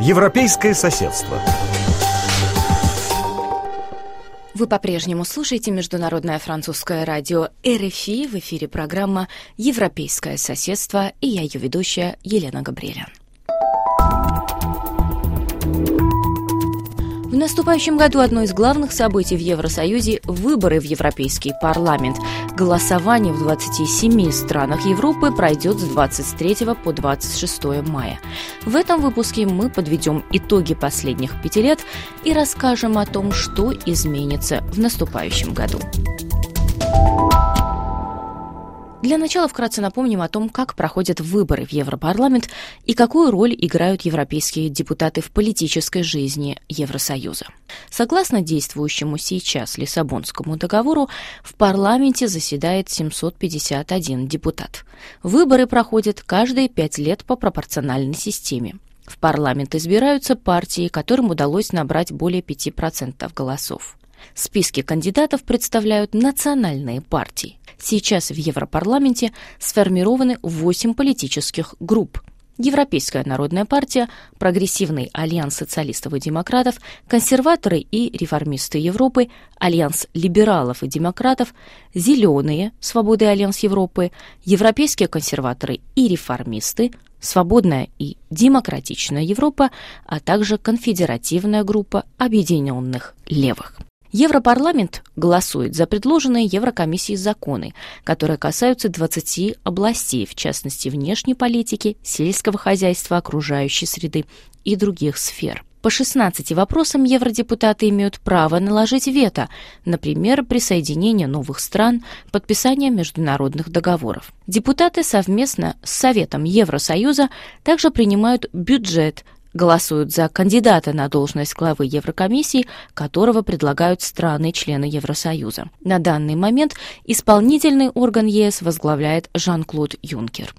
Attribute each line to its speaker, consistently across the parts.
Speaker 1: Европейское соседство.
Speaker 2: Вы по-прежнему слушаете Международное французское радио РФИ. В эфире программа «Европейское соседство» и я ее ведущая Елена Габриэлян. В наступающем году одно из главных событий в Евросоюзе – выборы в Европейский парламент. Голосование в 27 странах Европы пройдет с 23 по 26 мая. В этом выпуске мы подведем итоги последних пяти лет и расскажем о том, что изменится в наступающем году. Для начала вкратце напомним о том, как проходят выборы в Европарламент и какую роль играют европейские депутаты в политической жизни Евросоюза. Согласно действующему сейчас Лиссабонскому договору, в парламенте заседает 751 депутат. Выборы проходят каждые пять лет по пропорциональной системе. В парламент избираются партии, которым удалось набрать более 5% голосов. Списки кандидатов представляют национальные партии. Сейчас в Европарламенте сформированы 8 политических групп. Европейская народная партия, Прогрессивный альянс социалистов и демократов, консерваторы и реформисты Европы, Альянс либералов и демократов, Зеленые, Свободы альянс Европы, Европейские консерваторы и реформисты, Свободная и демократичная Европа, а также конфедеративная группа объединенных левых. Европарламент голосует за предложенные Еврокомиссией законы, которые касаются 20 областей, в частности внешней политики, сельского хозяйства, окружающей среды и других сфер. По 16 вопросам евродепутаты имеют право наложить вето, например, присоединение новых стран, подписание международных договоров. Депутаты совместно с Советом Евросоюза также принимают бюджет, голосуют за кандидата на должность главы Еврокомиссии, которого предлагают страны-члены Евросоюза. На данный момент исполнительный орган ЕС возглавляет Жан-Клод Юнкер.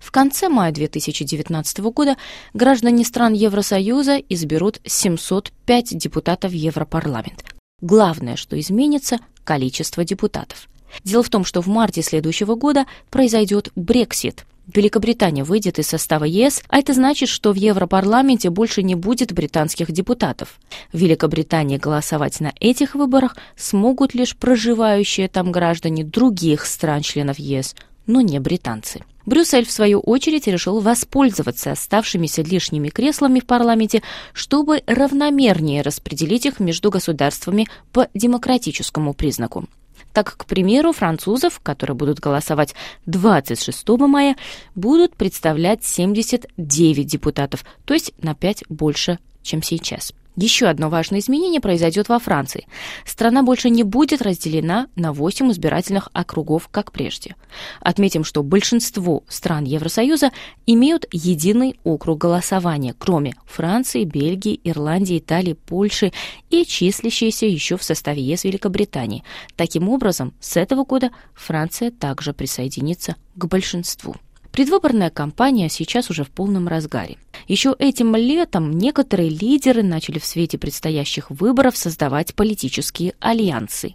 Speaker 2: В конце мая 2019 года граждане стран Евросоюза изберут 705 депутатов в Европарламент. Главное, что изменится – количество депутатов. Дело в том, что в марте следующего года произойдет Брексит – Великобритания выйдет из состава ЕС, а это значит, что в Европарламенте больше не будет британских депутатов. В Великобритании голосовать на этих выборах смогут лишь проживающие там граждане других стран-членов ЕС, но не британцы. Брюссель, в свою очередь, решил воспользоваться оставшимися лишними креслами в парламенте, чтобы равномернее распределить их между государствами по демократическому признаку так, к примеру, французов, которые будут голосовать 26 мая, будут представлять 79 депутатов, то есть на 5 больше, чем сейчас. Еще одно важное изменение произойдет во Франции. Страна больше не будет разделена на 8 избирательных округов, как прежде. Отметим, что большинство стран Евросоюза имеют единый округ голосования, кроме Франции, Бельгии, Ирландии, Италии, Польши и числящиеся еще в составе ЕС Великобритании. Таким образом, с этого года Франция также присоединится к большинству. Предвыборная кампания сейчас уже в полном разгаре. Еще этим летом некоторые лидеры начали в свете предстоящих выборов создавать политические альянсы.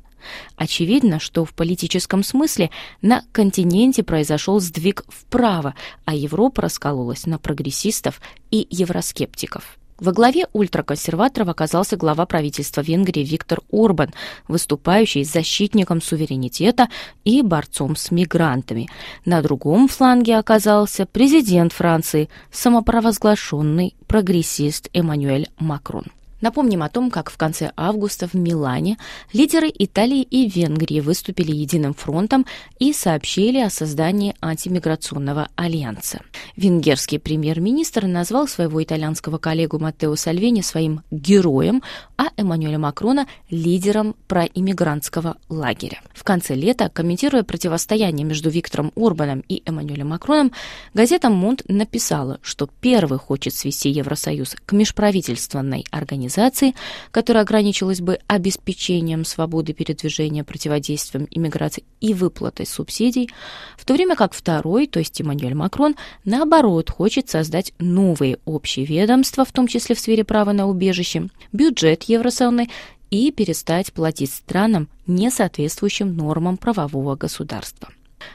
Speaker 2: Очевидно, что в политическом смысле на континенте произошел сдвиг вправо, а Европа раскололась на прогрессистов и евроскептиков. Во главе ультраконсерваторов оказался глава правительства Венгрии Виктор Орбан, выступающий защитником суверенитета и борцом с мигрантами. На другом фланге оказался президент Франции, самопровозглашенный прогрессист Эммануэль Макрон. Напомним о том, как в конце августа в Милане лидеры Италии и Венгрии выступили единым фронтом и сообщили о создании антимиграционного альянса. Венгерский премьер-министр назвал своего итальянского коллегу Маттео Сальвини своим героем, а Эммануэля Макрона – лидером проиммигрантского лагеря. В конце лета, комментируя противостояние между Виктором Орбаном и Эммануэлем Макроном, газета «Монт» написала, что первый хочет свести Евросоюз к межправительственной организации организации, которая ограничилась бы обеспечением свободы передвижения, противодействием иммиграции и выплатой субсидий, в то время как второй, то есть Эммануэль Макрон, наоборот, хочет создать новые общие ведомства, в том числе в сфере права на убежище, бюджет еврозоны и перестать платить странам, не соответствующим нормам правового государства.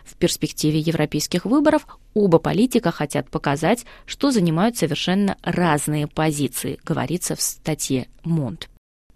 Speaker 2: В перспективе европейских выборов Оба политика хотят показать, что занимают совершенно разные позиции, говорится в статье Монт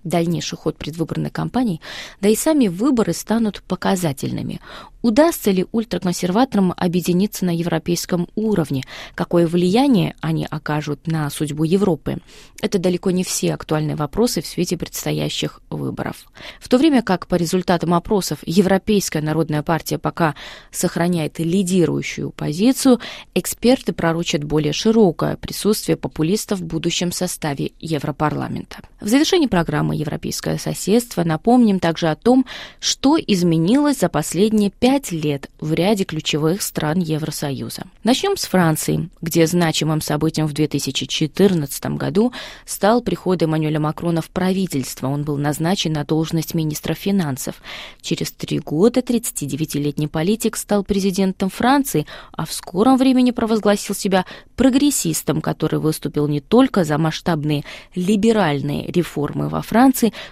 Speaker 2: дальнейший ход предвыборной кампании, да и сами выборы станут показательными. Удастся ли ультраконсерваторам объединиться на европейском уровне? Какое влияние они окажут на судьбу Европы? Это далеко не все актуальные вопросы в свете предстоящих выборов. В то время как по результатам опросов Европейская народная партия пока сохраняет лидирующую позицию, эксперты пророчат более широкое присутствие популистов в будущем составе Европарламента. В завершении программы «Европейское соседство» напомним также о том, что изменилось за последние пять лет в ряде ключевых стран Евросоюза. Начнем с Франции, где значимым событием в 2014 году стал приход Эммануэля Макрона в правительство. Он был назначен на должность министра финансов. Через три года 39-летний политик стал президентом Франции, а в скором времени провозгласил себя прогрессистом, который выступил не только за масштабные либеральные реформы во Франции,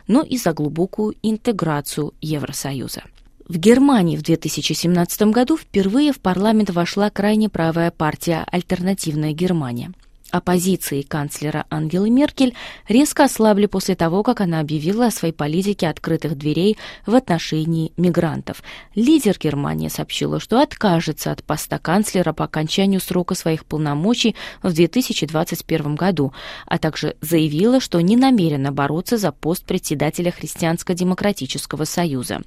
Speaker 2: но и за глубокую интеграцию Евросоюза. В Германии в 2017 году впервые в парламент вошла крайне правая партия «Альтернативная Германия» оппозиции канцлера Ангелы Меркель резко ослабли после того, как она объявила о своей политике открытых дверей в отношении мигрантов. Лидер Германии сообщила, что откажется от поста канцлера по окончанию срока своих полномочий в 2021 году, а также заявила, что не намерена бороться за пост председателя Христианско-демократического союза.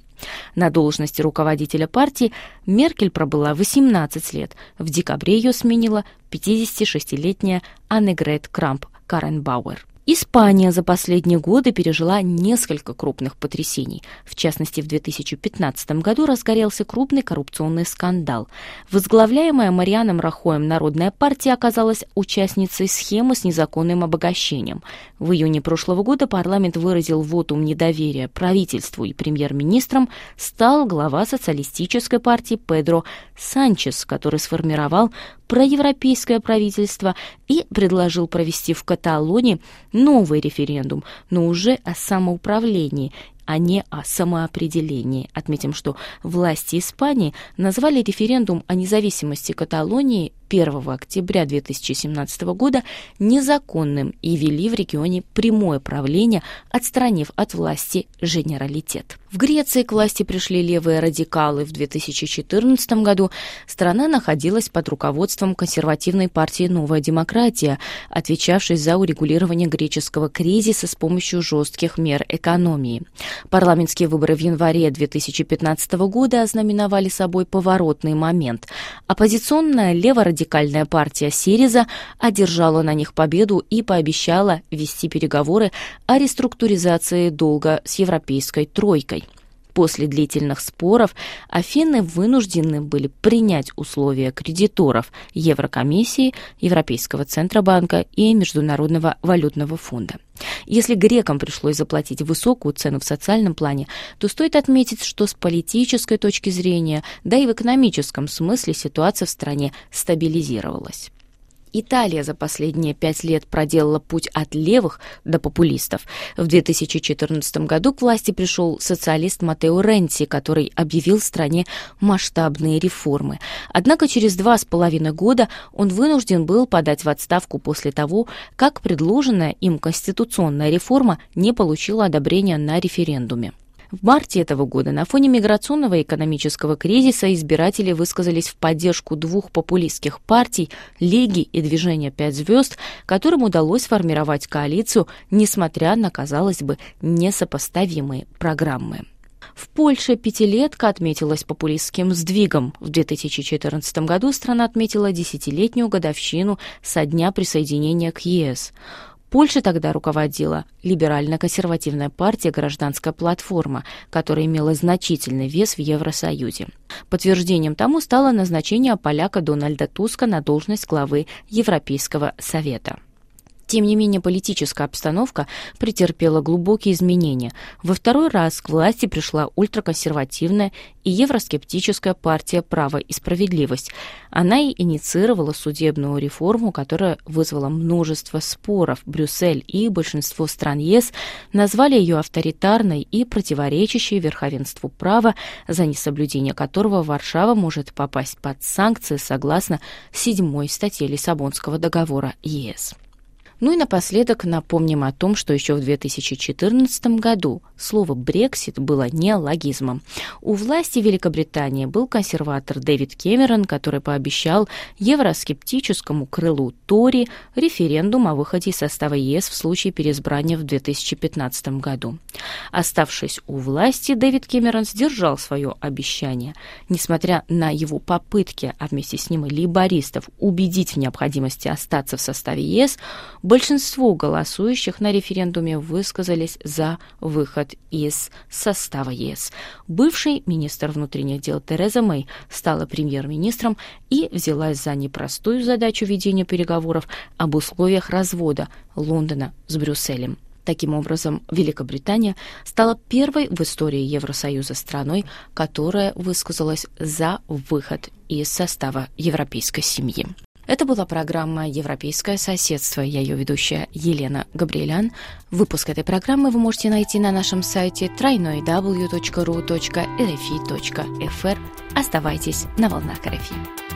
Speaker 2: На должности руководителя партии Меркель пробыла 18 лет. В декабре ее сменила 56-летняя Аннегрет Крамп Каренбауэр. Испания за последние годы пережила несколько крупных потрясений. В частности, в 2015 году разгорелся крупный коррупционный скандал. Возглавляемая Марианом Рахоем Народная партия оказалась участницей схемы с незаконным обогащением. В июне прошлого года парламент выразил вотум недоверия правительству и премьер-министрам, стал глава социалистической партии Педро Санчес, который сформировал проевропейское правительство и предложил провести в Каталонии новый референдум, но уже о самоуправлении а не о самоопределении. Отметим, что власти Испании назвали референдум о независимости Каталонии 1 октября 2017 года незаконным и вели в регионе прямое правление, отстранив от власти женералитет. В Греции к власти пришли левые радикалы в 2014 году. Страна находилась под руководством консервативной партии «Новая демократия», отвечавшей за урегулирование греческого кризиса с помощью жестких мер экономии. Парламентские выборы в январе 2015 года ознаменовали собой поворотный момент. Оппозиционная леворадикальная партия «Сириза» одержала на них победу и пообещала вести переговоры о реструктуризации долга с европейской тройкой. После длительных споров Афины вынуждены были принять условия кредиторов Еврокомиссии, Европейского Центробанка и Международного валютного фонда. Если грекам пришлось заплатить высокую цену в социальном плане, то стоит отметить, что с политической точки зрения, да и в экономическом смысле ситуация в стране стабилизировалась. Италия за последние пять лет проделала путь от левых до популистов. В 2014 году к власти пришел социалист Матео Ренти, который объявил стране масштабные реформы. Однако через два с половиной года он вынужден был подать в отставку после того, как предложенная им конституционная реформа не получила одобрения на референдуме. В марте этого года на фоне миграционного и экономического кризиса избиратели высказались в поддержку двух популистских партий Лиги и Движения «Пять звезд», которым удалось сформировать коалицию, несмотря на, казалось бы, несопоставимые программы. В Польше пятилетка отметилась популистским сдвигом. В 2014 году страна отметила десятилетнюю годовщину со дня присоединения к ЕС. Польша тогда руководила либерально-консервативная партия «Гражданская платформа», которая имела значительный вес в Евросоюзе. Подтверждением тому стало назначение поляка Дональда Туска на должность главы Европейского совета. Тем не менее, политическая обстановка претерпела глубокие изменения. Во второй раз к власти пришла ультраконсервативная и евроскептическая партия «Право и справедливость». Она и инициировала судебную реформу, которая вызвала множество споров. Брюссель и большинство стран ЕС назвали ее авторитарной и противоречащей верховенству права, за несоблюдение которого Варшава может попасть под санкции согласно седьмой статье Лиссабонского договора ЕС. Ну и напоследок напомним о том, что еще в 2014 году слово «брексит» было неологизмом. У власти Великобритании был консерватор Дэвид Кэмерон, который пообещал евроскептическому крылу Тори референдум о выходе из состава ЕС в случае переизбрания в 2015 году. Оставшись у власти, Дэвид Кэмерон сдержал свое обещание. Несмотря на его попытки, а вместе с ним и лейбористов, убедить в необходимости остаться в составе ЕС, Большинство голосующих на референдуме высказались за выход из состава ЕС. Бывший министр внутренних дел Тереза Мэй стала премьер-министром и взялась за непростую задачу ведения переговоров об условиях развода Лондона с Брюсселем. Таким образом, Великобритания стала первой в истории Евросоюза страной, которая высказалась за выход из состава европейской семьи. Это была программа «Европейское соседство». Я ее ведущая Елена Габриэлян. Выпуск этой программы вы можете найти на нашем сайте www.ru.rfi.fr. Оставайтесь на волнах РФИ.